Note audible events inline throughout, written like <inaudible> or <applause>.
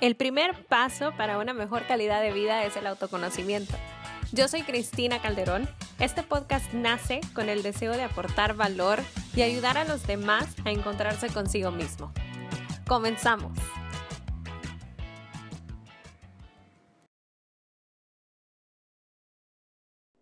El primer paso para una mejor calidad de vida es el autoconocimiento. Yo soy Cristina Calderón. Este podcast nace con el deseo de aportar valor y ayudar a los demás a encontrarse consigo mismo. Comenzamos.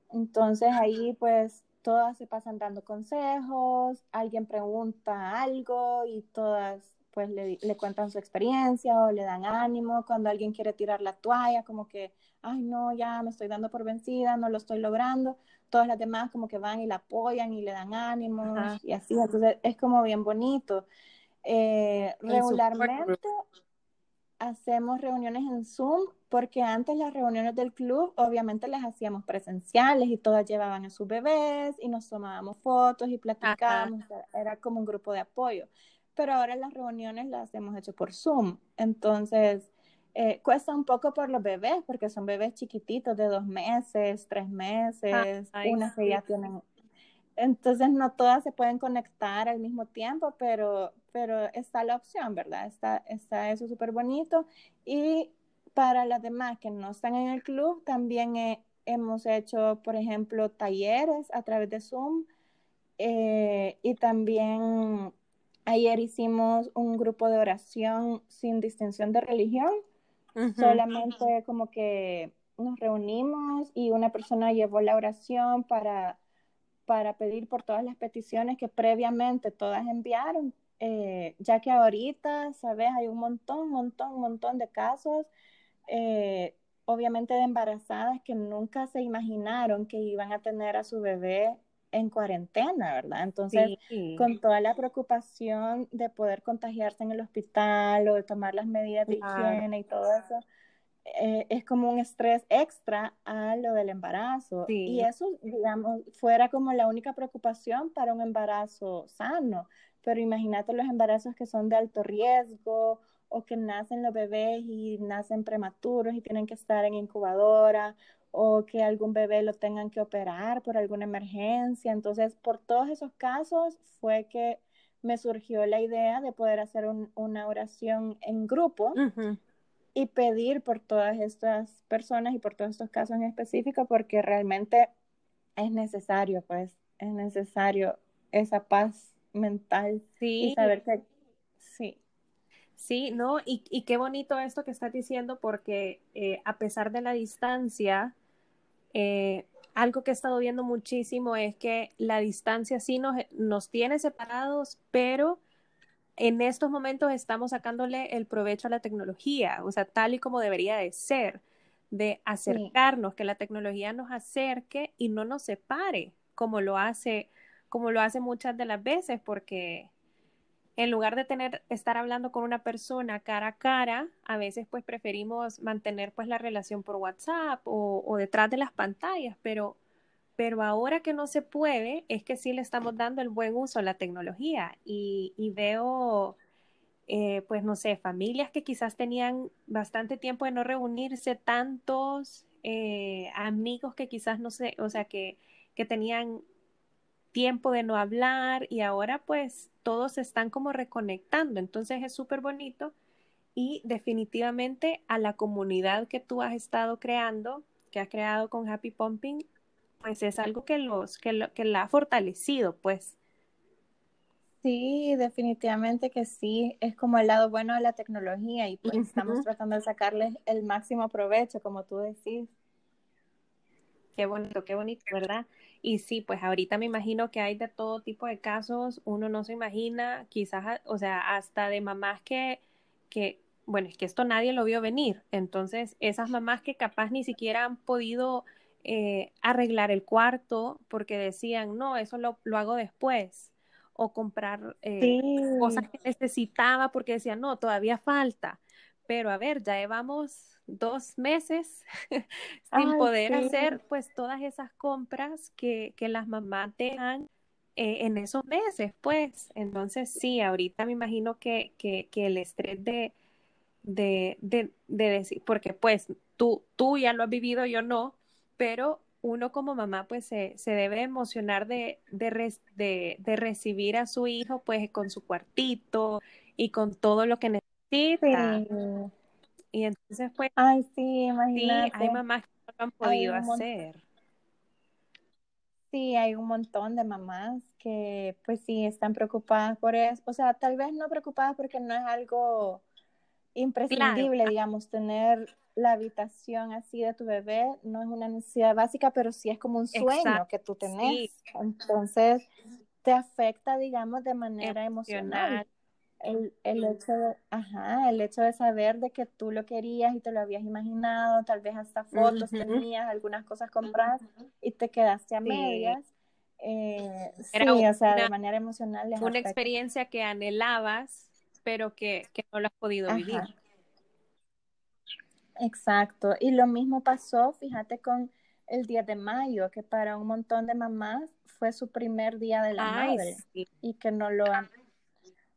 Entonces ahí pues todas se pasan dando consejos, alguien pregunta algo y todas pues le, cuentan su experiencia o le dan ánimo cuando alguien quiere tirar la toalla, como que, ay no, ya me estoy dando por vencida, no lo estoy logrando, todas las demás como que van y la apoyan y le dan ánimo y así, entonces es como bien bonito. Eh, regularmente hacemos reuniones en Zoom porque antes las reuniones del club obviamente las hacíamos presenciales y todas llevaban a sus bebés y nos tomábamos fotos y platicábamos, era como un grupo de apoyo pero ahora las reuniones las hemos hecho por Zoom. Entonces, eh, cuesta un poco por los bebés, porque son bebés chiquititos de dos meses, tres meses, unas que ya tienen. Entonces, no todas se pueden conectar al mismo tiempo, pero, pero está la opción, ¿verdad? Está, está eso súper bonito. Y para las demás que no están en el club, también hemos hecho, por ejemplo, talleres a través de Zoom. Eh, y también Ayer hicimos un grupo de oración sin distinción de religión, solamente como que nos reunimos y una persona llevó la oración para, para pedir por todas las peticiones que previamente todas enviaron, eh, ya que ahorita, sabes, hay un montón, montón, montón de casos, eh, obviamente de embarazadas que nunca se imaginaron que iban a tener a su bebé en cuarentena, ¿verdad? Entonces, con toda la preocupación de poder contagiarse en el hospital o de tomar las medidas de higiene y todo eso, eh, es como un estrés extra a lo del embarazo. Y eso, digamos, fuera como la única preocupación para un embarazo sano. Pero imagínate los embarazos que son de alto riesgo o que nacen los bebés y nacen prematuros y tienen que estar en incubadora o que algún bebé lo tengan que operar por alguna emergencia. Entonces, por todos esos casos fue que me surgió la idea de poder hacer una oración en grupo y pedir por todas estas personas y por todos estos casos en específico, porque realmente es necesario, pues, es necesario esa paz mental y saber que. Sí, no, y, y, qué bonito esto que estás diciendo, porque eh, a pesar de la distancia, eh, algo que he estado viendo muchísimo es que la distancia sí nos, nos tiene separados, pero en estos momentos estamos sacándole el provecho a la tecnología, o sea, tal y como debería de ser, de acercarnos, que la tecnología nos acerque y no nos separe, como lo hace, como lo hace muchas de las veces, porque en lugar de tener, estar hablando con una persona cara a cara, a veces pues preferimos mantener pues la relación por WhatsApp o, detrás de las pantallas, pero, pero ahora que no se puede, es que sí le estamos dando el buen uso a la tecnología y, veo, eh, pues no sé, familias que quizás tenían bastante tiempo de no reunirse, tantos eh, amigos que quizás no sé, o sea, que, que tenían tiempo de no hablar y ahora pues todos se están como reconectando. Entonces es súper bonito y definitivamente a la comunidad que tú has estado creando, que has creado con Happy Pumping, pues es algo que los que, lo, que la ha fortalecido, pues. Sí, definitivamente que sí, es como el lado bueno de la tecnología y pues estamos tratando de sacarle el máximo provecho, como tú decís. Qué bonito, qué bonito, ¿verdad? Y sí, pues ahorita me imagino que hay de todo tipo de casos, uno no se imagina, quizás, o sea, hasta de mamás que, que, bueno, es que esto nadie lo vio venir, entonces esas mamás que capaz ni siquiera han podido eh, arreglar el cuarto porque decían, no, eso lo, lo hago después, o comprar eh, cosas que necesitaba porque decían, no, todavía falta, pero a ver, ya llevamos dos meses <laughs> sin poder hacer pues todas esas compras que, que las mamás dejan eh, en esos meses, pues. Entonces sí, ahorita me imagino que, que, que el estrés de, de, de, decir, porque pues tú, tú ya lo has vivido, yo no, pero uno como mamá pues se, se debe emocionar de, de, de, recibir a su hijo pues con su cuartito y con todo lo que necesita. Y entonces, pues, Ay, sí, imagínate. sí, hay mamás que no lo han podido hacer. Sí, hay un montón de mamás que pues sí están preocupadas por eso. O sea, tal vez no preocupadas porque no es algo imprescindible, Claro. digamos, tener la habitación así de tu bebé no es una necesidad básica, pero sí es como un sueño Exacto, que tú sí. tenés. Entonces, te afecta, digamos, de manera Emocional. emocional. El, el hecho de, ajá, el hecho de saber de que tú lo querías y te lo habías imaginado, tal vez hasta fotos tenías, algunas cosas compradas y te quedaste a Sí. medias. Eh, Era sí, o sea, de una- manera emocional Una afecta. experiencia que anhelabas, pero que, que no lo has podido vivir. Exacto. Y lo mismo pasó, fíjate, con el 10 de mayo, que para un montón de mamás fue su primer día de la Ay, madre sí. y que no lo,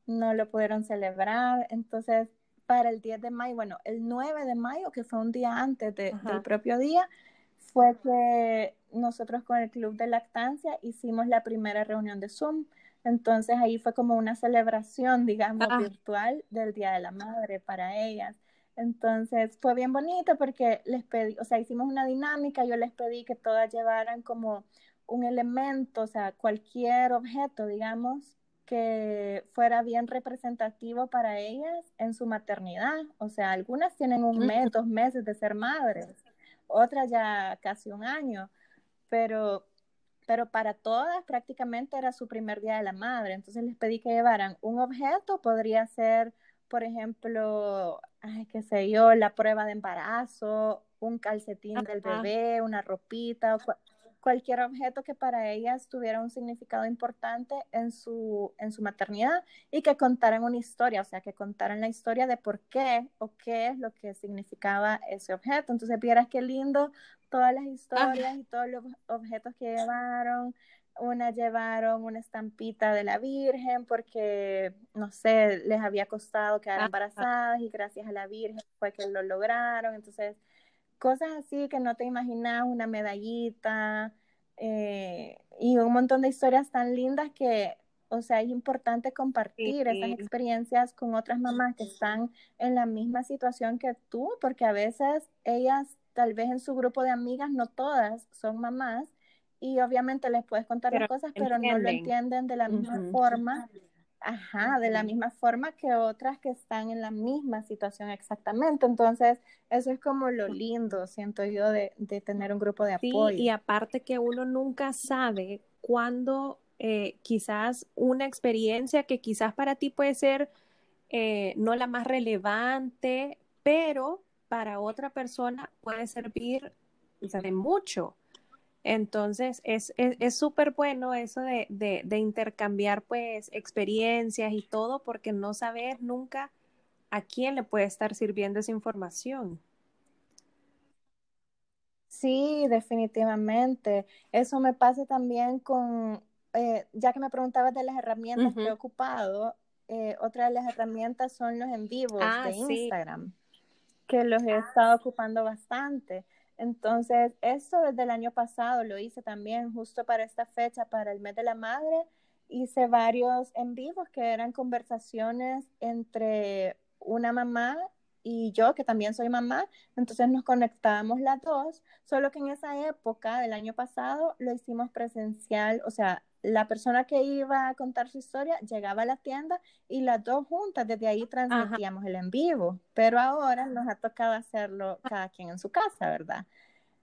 no lo pudieron celebrar. Entonces, para el 10 de mayo, bueno, el 9 de mayo, que fue un día antes de- del propio día, fue que nosotros con el Club de Lactancia hicimos la primera reunión de Zoom. Entonces ahí fue como una celebración, digamos, Ah. virtual del Día de la Madre para ellas. Entonces fue bien bonito porque les pedí, o sea, hicimos una dinámica, yo les pedí que todas llevaran como un elemento, o sea, cualquier objeto, digamos, que fuera bien representativo para ellas en su maternidad. O sea, algunas tienen un mes, dos meses de ser madres, otras ya casi un año, pero, pero para todas prácticamente era su primer día de la madre. Entonces les pedí que llevaran un objeto, podría ser, por ejemplo, ay, qué sé yo, la prueba de embarazo, un calcetín del bebé, una ropita, o cualquier objeto que para ellas tuviera un significado importante en su, en su maternidad y que contaran una historia, o sea, que contaran la historia de por qué o qué es lo que significaba ese objeto. Entonces, vieras qué lindo todas las historias y todos los objetos que llevaron. Una llevaron una estampita de la Virgen porque, no sé, les había costado quedar embarazadas y gracias a la Virgen fue que lo lograron. Entonces, cosas así que no te imaginas, una medallita eh, y un montón de historias tan lindas que, o sea, es importante compartir Sí. esas experiencias con otras mamás que están en la misma situación que tú, porque a veces ellas, tal vez en su grupo de amigas, no todas son mamás y obviamente les puedes contar Pero las cosas, pero no lo entienden. de la misma forma. Ajá, de la misma forma que otras que están en la misma situación exactamente. Entonces, eso es como lo lindo, siento yo, de, de tener un grupo de Sí, apoyo. y aparte que uno nunca sabe cuándo eh, quizás una experiencia que quizás para ti puede ser eh, no la más relevante, pero para otra persona puede servir o sea, de mucho. Entonces, es es es súper bueno eso de, de, de intercambiar pues experiencias y todo, porque no sabes nunca a quién le puede estar sirviendo esa información. Sí, definitivamente. Eso me pasa también con, eh, ya que me preguntabas de las herramientas que he ocupado, eh, otra de las herramientas son los en vivos Ah, de sí. Instagram, que los he estado ocupando bastante. Entonces, esto desde el año pasado lo hice también justo para esta fecha, para el mes de la madre. Hice varios en vivos que eran conversaciones entre una mamá y yo, que también soy mamá. Entonces nos conectábamos las dos, solo que en esa época del año pasado lo hicimos presencial, o sea, la persona que iba a contar su historia llegaba a la tienda y las dos juntas desde ahí transmitíamos el en vivo, pero ahora nos ha tocado hacerlo cada quien en su casa, ¿verdad?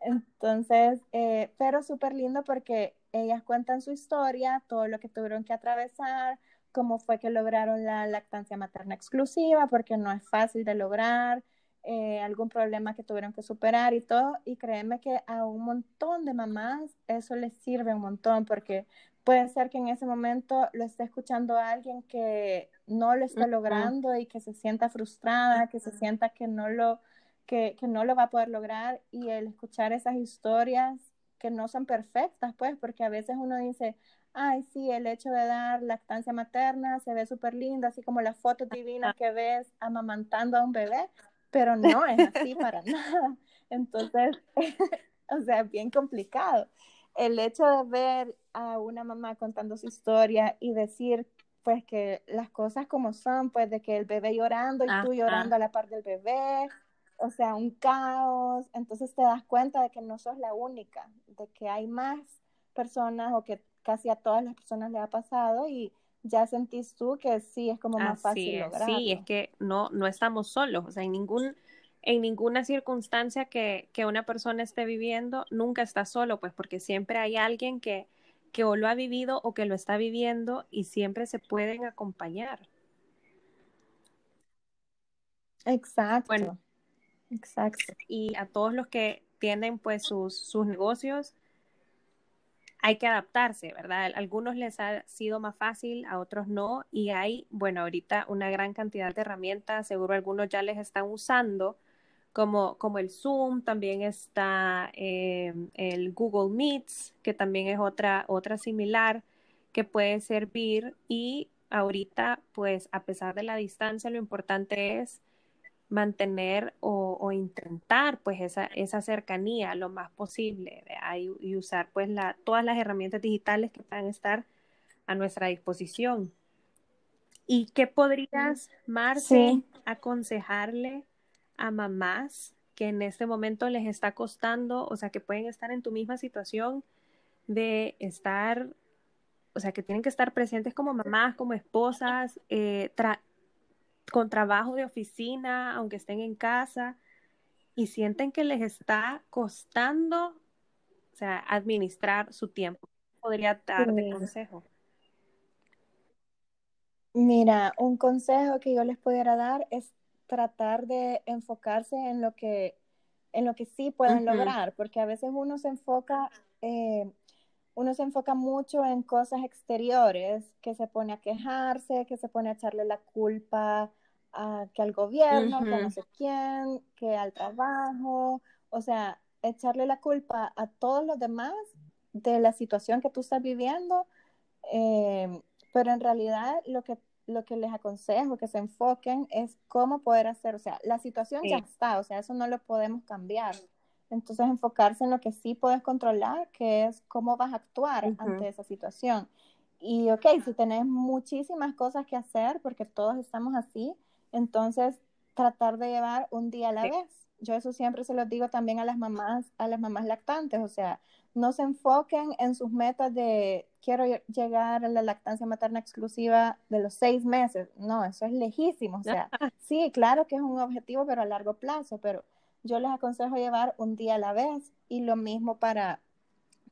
Entonces, eh, pero súper lindo porque ellas cuentan su historia, todo lo que tuvieron que atravesar, cómo fue que lograron la lactancia materna exclusiva, porque no es fácil de lograr, eh, algún problema que tuvieron que superar y todo. Y créeme que a un montón de mamás eso les sirve un montón, porque puede ser que en ese momento lo esté escuchando alguien que no lo está logrando y que se sienta frustrada, que se sienta que no lo que, que, no lo va a poder lograr y el escuchar esas historias que no son perfectas, pues, porque a veces uno dice, ay, sí, el hecho de dar lactancia materna se ve súper lindo, así como las fotos divinas que ves amamantando a un bebé, pero no es así para <laughs> nada. Entonces, <laughs> o sea, es bien complicado. El hecho de ver a una mamá contando su historia y decir, pues, que las cosas como son, pues, de que el bebé llorando y tú llorando a la par del bebé, o sea, un caos, entonces te das cuenta de que no sos la única, de que hay más personas o que casi a todas las personas le ha pasado y ya sentís tú que sí es como más fácil lograrlo. Sí, es que no, no estamos solos, o sea, en ningún en ninguna circunstancia que, que, una persona esté viviendo, nunca está solo, pues porque siempre hay alguien que, que o lo ha vivido o que lo está viviendo y siempre se pueden acompañar. Exacto. Bueno, exacto. Y a todos los que tienen pues sus, sus negocios, hay que adaptarse, ¿verdad? A algunos les ha sido más fácil, a otros no, y hay, bueno, ahorita una gran cantidad de herramientas, seguro algunos ya les están usando, como, como el Zoom, también está eh, el Google Meets, que también es otra, otra similar que puede servir, y ahorita, pues, a pesar de la distancia, lo importante es mantener o, intentar pues esa, esa, cercanía lo más posible y, usar pues la, todas las herramientas digitales que puedan estar a nuestra disposición. ¿Y qué podrías, Marce, aconsejarle a mamás que en este momento les está costando, o sea, que pueden estar en tu misma situación de estar, o sea, que tienen que estar presentes como mamás, como esposas, eh, con trabajo de oficina, aunque estén en casa, y sienten que les está costando, o sea, administrar su tiempo. ¿Podría dar de consejo? Mira, un consejo que yo les pudiera dar es tratar de enfocarse en lo que, en lo que sí pueden lograr, porque a veces uno se enfoca eh, uno se enfoca mucho en cosas exteriores, que se pone a quejarse, que se pone a echarle la culpa a, que al gobierno, que a no sé quién, que al trabajo, o sea, echarle la culpa a todos los demás de la situación que tú estás viviendo, eh, pero en realidad lo que, lo que les aconsejo que se enfoquen es cómo poder hacer, o sea, la situación ya está, o sea, eso no lo podemos cambiar entonces, enfocarse en lo que sí puedes controlar, que es cómo vas a actuar ante esa situación. Y, ok, si tenés muchísimas cosas que hacer, porque todos estamos así, entonces tratar de llevar un día a la vez. Yo eso siempre se lo digo también a las mamás, a las mamás lactantes, o sea, no se enfoquen en sus metas de quiero llegar a la lactancia materna exclusiva de los seis meses. No, eso es lejísimo. O sea, <laughs> sí, claro que es un objetivo, pero a largo plazo, pero yo les aconsejo llevar un día a la vez y lo mismo para,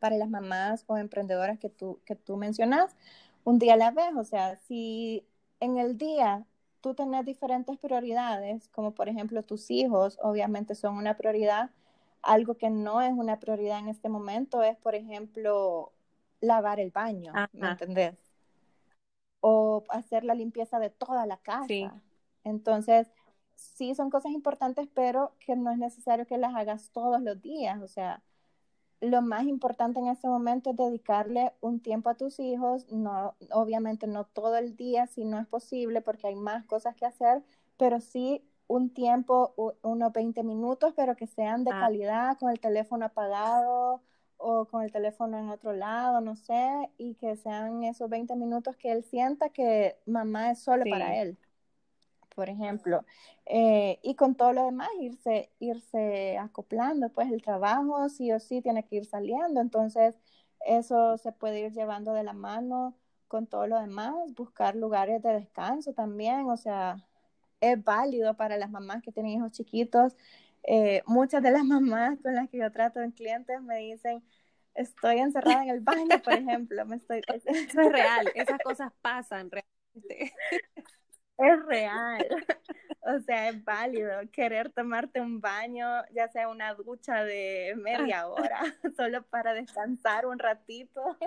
para las mamás o emprendedoras que tú, que tú mencionas, un día a la vez. O sea, si en el día tú tenés diferentes prioridades, como por ejemplo tus hijos, obviamente son una prioridad. Algo que no es una prioridad en este momento es, por ejemplo, lavar el baño, ¿me entendés? O hacer la limpieza de toda la casa. Entonces, sí son cosas importantes, pero que no es necesario que las hagas todos los días. O sea, lo más importante en este momento es dedicarle un tiempo a tus hijos, no, obviamente no todo el día si no es posible porque hay más cosas que hacer, pero sí un tiempo, unos 20 minutos, pero que sean de ah. calidad, con el teléfono apagado o con el teléfono en otro lado, no sé, y que sean esos 20 minutos que él sienta que mamá es solo para él por ejemplo, eh, y con todo lo demás irse, irse acoplando, pues el trabajo sí o sí tiene que ir saliendo, entonces eso se puede ir llevando de la mano con todo lo demás, buscar lugares de descanso también, o sea, es válido para las mamás que tienen hijos chiquitos. Eh, muchas de las mamás con las que yo trato en clientes me dicen, estoy encerrada en el baño, por ejemplo, me estoy... <laughs> Eso es real, esas cosas pasan realmente. <laughs> Es real. <laughs> O sea, es válido querer tomarte un baño, ya sea una ducha de media <laughs> hora, <laughs> solo para descansar un ratito.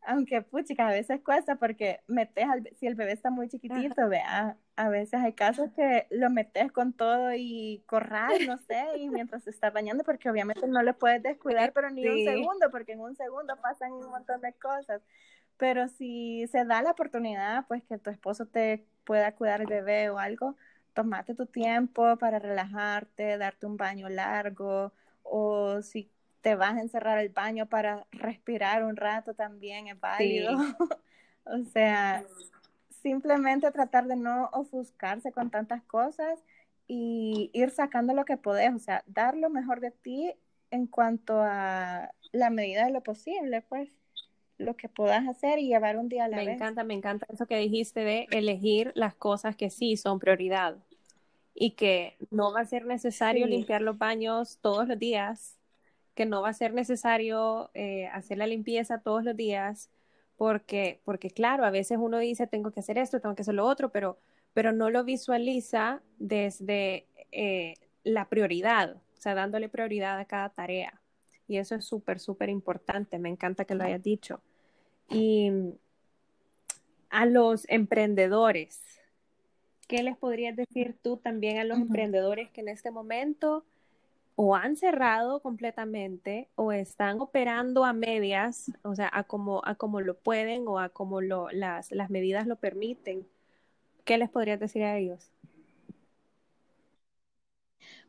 Aunque, puchica, a veces cuesta porque metes, al, si el bebé está muy chiquitito, vea, a veces hay casos que lo metes con todo y corral, no sé, y mientras se está bañando, porque obviamente no le puedes descuidar, pero ni un segundo, porque en un segundo pasan un montón de cosas. Pero si se da la oportunidad, pues que tu esposo te pueda cuidar el bebé o algo, tomate tu tiempo para relajarte, darte un baño largo, o si te vas a encerrar el baño para respirar un rato también es válido. <laughs> o sea, simplemente tratar de no ofuscarse con tantas cosas y ir sacando lo que podés, o sea, dar lo mejor de ti en cuanto a la medida de lo posible, pues lo que puedas hacer y llevar un día a la me vez. Me encanta, me encanta eso que dijiste de elegir las cosas que sí son prioridad y que no va a ser necesario sí. limpiar los baños todos los días, que no va a ser necesario eh, hacer la limpieza todos los días, porque, porque claro, a veces uno dice, tengo que hacer esto, tengo que hacer lo otro, pero, pero no lo visualiza desde eh, la prioridad, o sea, dándole prioridad a cada tarea. Y eso es súper, súper importante. Me encanta que lo hayas dicho. Y a los emprendedores, ¿qué les podrías decir tú también a los uh -huh. emprendedores que en este momento o han cerrado completamente o están operando a medias, o sea, a como, a como lo pueden o a como lo, las, las medidas lo permiten? ¿Qué les podrías decir a ellos?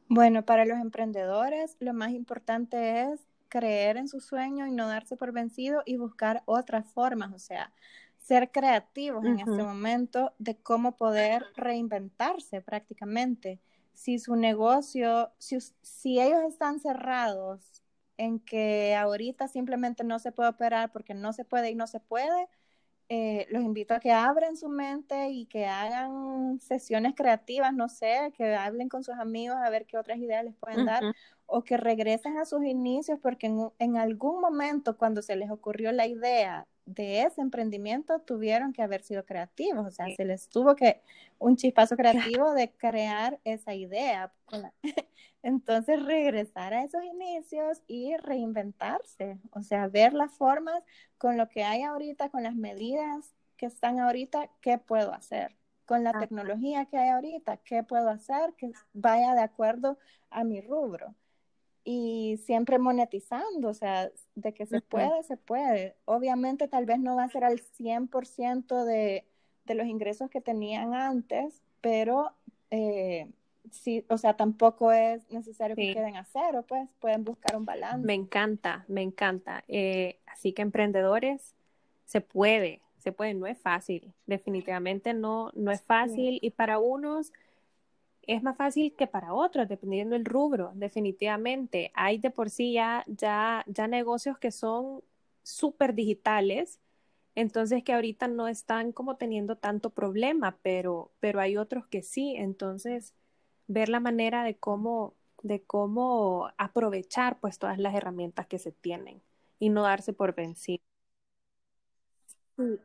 Bueno, para los emprendedores lo más importante es creer en su sueño y no darse por vencido y buscar otras formas, o sea, ser creativos uh -huh. en este momento de cómo poder reinventarse prácticamente. Si su negocio, si, si ellos están cerrados en que ahorita simplemente no se puede operar porque no se puede y no se puede, eh, los invito a que abran su mente y que hagan sesiones creativas, no sé, que hablen con sus amigos a ver qué otras ideas les pueden uh -huh. dar o que regresen a sus inicios porque en, en, algún momento cuando se les ocurrió la idea de ese emprendimiento tuvieron que haber sido creativos, o sea, sí. se les tuvo que un chispazo creativo de crear esa idea. <laughs> Entonces, regresar a esos inicios y reinventarse, o sea, ver las formas con lo que hay ahorita, con las medidas que están ahorita, ¿qué puedo hacer? Con la tecnología que hay ahorita, ¿qué puedo hacer que vaya de acuerdo a mi rubro? Y siempre monetizando, o sea, de que se uh -huh. puede, se puede. Obviamente tal vez no va a ser al 100% de, de los ingresos que tenían antes, pero eh, sí, o sea, tampoco es necesario sí. que queden a cero, pues pueden buscar un balance. Me encanta, me encanta. Eh, así que emprendedores, se puede, se puede, no es fácil, definitivamente no, no es fácil sí. y para unos es más fácil que para otros, dependiendo del rubro, definitivamente. Hay de por sí ya, ya, ya negocios que son súper digitales, entonces que ahorita no están como teniendo tanto problema, pero, pero hay otros que sí, entonces ver la manera de cómo, de cómo aprovechar pues todas las herramientas que se tienen y no darse por vencido. Sí.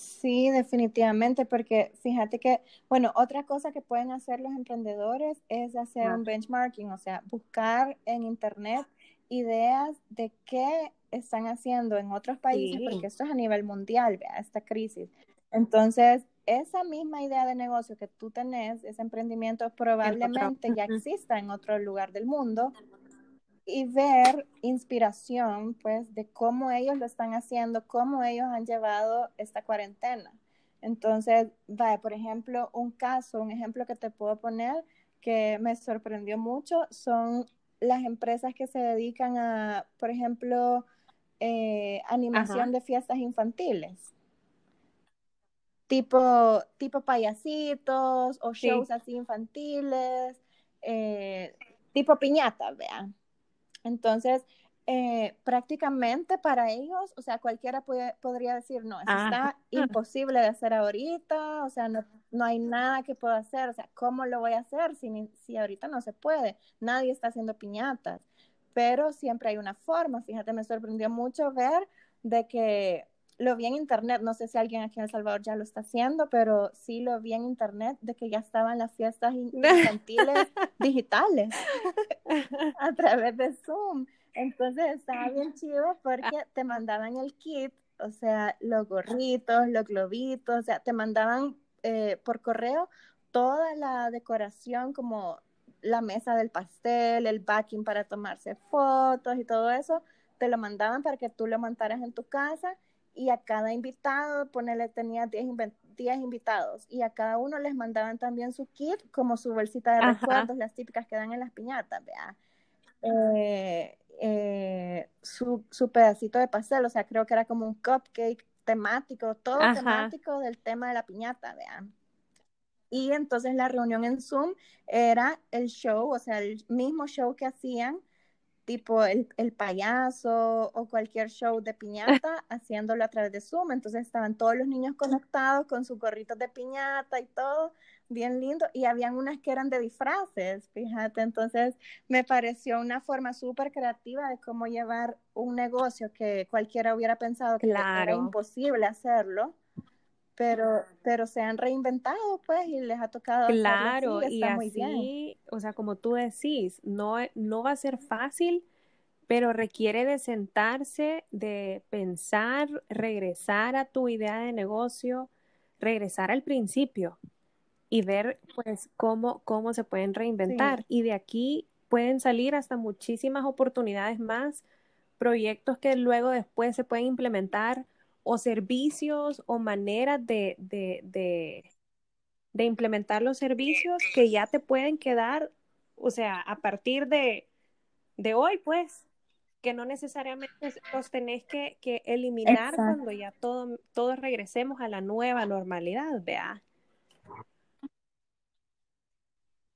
Sí, definitivamente, porque fíjate que, bueno, otra cosa que pueden hacer los emprendedores es hacer ah. un benchmarking, o sea, buscar en Internet ideas de qué están haciendo en otros países, sí. porque esto es a nivel mundial, vea, esta crisis. Entonces, esa misma idea de negocio que tú tenés, ese emprendimiento probablemente ya exista en otro lugar del mundo y ver inspiración, pues, de cómo ellos lo están haciendo, cómo ellos han llevado esta cuarentena. Entonces, vaya, por ejemplo, un caso, un ejemplo que te puedo poner que me sorprendió mucho son las empresas que se dedican a, por ejemplo, eh, animación Ajá. de fiestas infantiles. Tipo, tipo payasitos o shows sí. así infantiles, eh, tipo piñatas, vean. Entonces, eh, prácticamente para ellos, o sea, cualquiera puede, podría decir, no, eso está <laughs> imposible de hacer ahorita, o sea, no, no hay nada que pueda hacer, o sea, ¿cómo lo voy a hacer si, si ahorita no se puede? Nadie está haciendo piñatas, pero siempre hay una forma, fíjate, me sorprendió mucho ver de que lo vi en internet, no sé si alguien aquí en El Salvador ya lo está haciendo, pero sí lo vi en internet de que ya estaban las fiestas <laughs> infantiles digitales <laughs> a través de Zoom. Entonces estaba bien chido porque te mandaban el kit, o sea, los gorritos, los globitos, o sea, te mandaban eh, por correo toda la decoración como la mesa del pastel, el backing para tomarse fotos y todo eso, te lo mandaban para que tú lo montaras en tu casa y a cada invitado, ponele, tenía 10, 10 invitados y a cada uno les mandaban también su kit como su bolsita de Ajá. recuerdos, las típicas que dan en las piñatas, vea. Eh, eh, su, su, pedacito de pastel, o sea, creo que era como un cupcake temático, todo Ajá. temático del tema de la piñata, vean. Y entonces la reunión en Zoom era el show, o sea, el mismo show que hacían, tipo el, el payaso o cualquier show de piñata, haciéndolo a través de Zoom. Entonces estaban todos los niños conectados con sus gorritos de piñata y todo, bien lindo. Y habían unas que eran de disfraces, fíjate. Entonces me pareció una forma súper creativa de cómo llevar un negocio que cualquiera hubiera pensado que era imposible hacerlo pero, pero se han reinventado, pues, y les ha tocado. Claro, y así, o sea, como tú decís, no, no va a ser fácil, pero requiere de sentarse, de pensar, regresar a tu idea de negocio, regresar al principio y ver, pues, cómo, cómo se pueden reinventar. Y de aquí pueden salir hasta muchísimas oportunidades más, proyectos que luego después se pueden implementar o servicios o maneras de, de, de, implementar los servicios que ya te pueden quedar, o sea, a partir de, de hoy, pues, que no necesariamente los tenés que, que eliminar cuando ya todo, todos regresemos a la nueva normalidad, vea.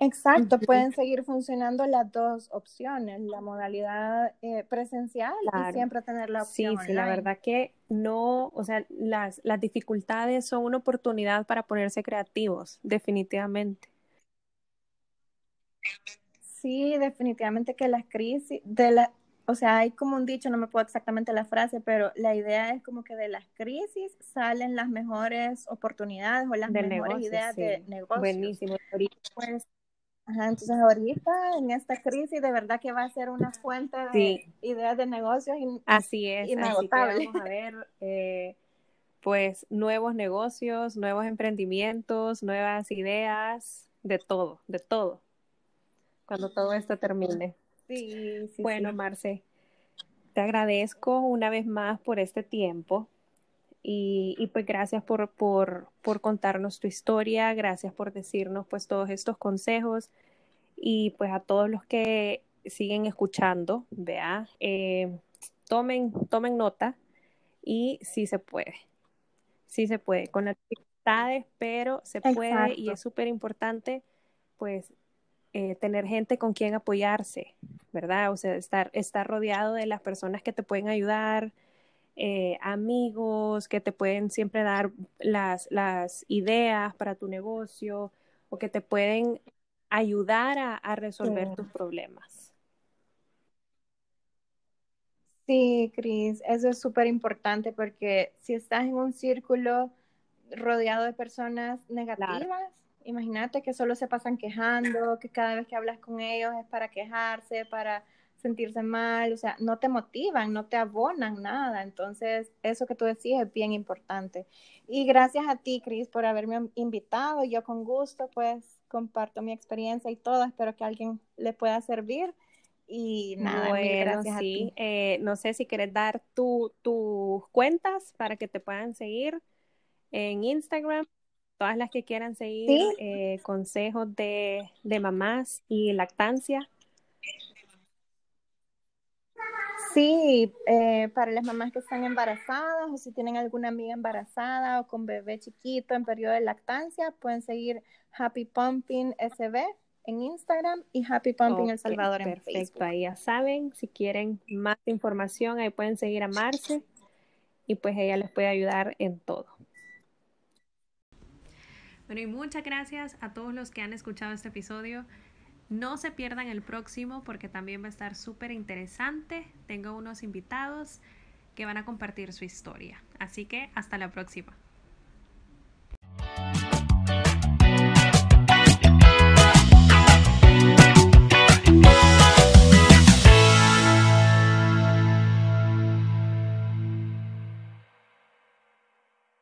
Exacto, pueden seguir funcionando las dos opciones, la modalidad eh, presencial y siempre tener la opción. Sí, sí, la verdad que no, o sea, las, las dificultades son una oportunidad para ponerse creativos, definitivamente. Sí, definitivamente que las crisis, de la, o sea, hay como un dicho, no me puedo exactamente la frase, pero la idea es como que de las crisis salen las mejores oportunidades o las mejores ideas de negocio. Buenísimo. Pues, Ajá, entonces ahorita en esta crisis de verdad que va a ser una fuente de ideas de negocios así es, Así que vamos a ver eh, pues nuevos negocios, nuevos emprendimientos, nuevas ideas, de todo, de todo, cuando todo esto termine. Sí, sí bueno, Marce, te agradezco una vez más por este tiempo. Y, y, pues gracias por, por, por, contarnos tu historia, gracias por decirnos pues todos estos consejos y pues a todos los que siguen escuchando, vea, eh, tomen, tomen nota y sí se puede, sí se puede, con las dificultades, pero se puede y es súper importante pues eh, tener gente con quien apoyarse, ¿verdad? O sea, estar, estar rodeado de las personas que te pueden ayudar, eh, amigos que te pueden siempre dar las, las ideas para tu negocio o que te pueden ayudar a, resolver tus problemas. Sí, Cris, eso es súper importante porque si estás en un círculo rodeado de personas negativas, imagínate que solo se pasan quejando, que cada vez que hablas con ellos es para quejarse, para sentirse mal, o sea, no te motivan, no te abonan nada. Entonces, eso que tú decís es bien importante. Y gracias a ti, Cris, por haberme invitado. Yo con gusto, pues, comparto mi experiencia y todo. Espero que a alguien le pueda servir. Y nada, gracias a ti. Eh, no sé si quieres dar tus cuentas para que te puedan seguir en Instagram. Todas las que quieran seguir eh, consejos de, de mamás y lactancia. Sí, eh, para las mamás que están embarazadas o si tienen alguna amiga embarazada o con bebé chiquito en periodo de lactancia, pueden seguir Happy Pumping SB en Instagram y Happy Pumping El Salvador en perfecto. Facebook. Ahí ya saben, si quieren más información, ahí pueden seguir a Marce y pues ella les puede ayudar en todo. Bueno, y muchas gracias a todos los que han escuchado este episodio. No se pierdan el próximo porque también va a estar súper interesante. Tengo unos invitados que van a compartir su historia. Así que hasta la próxima.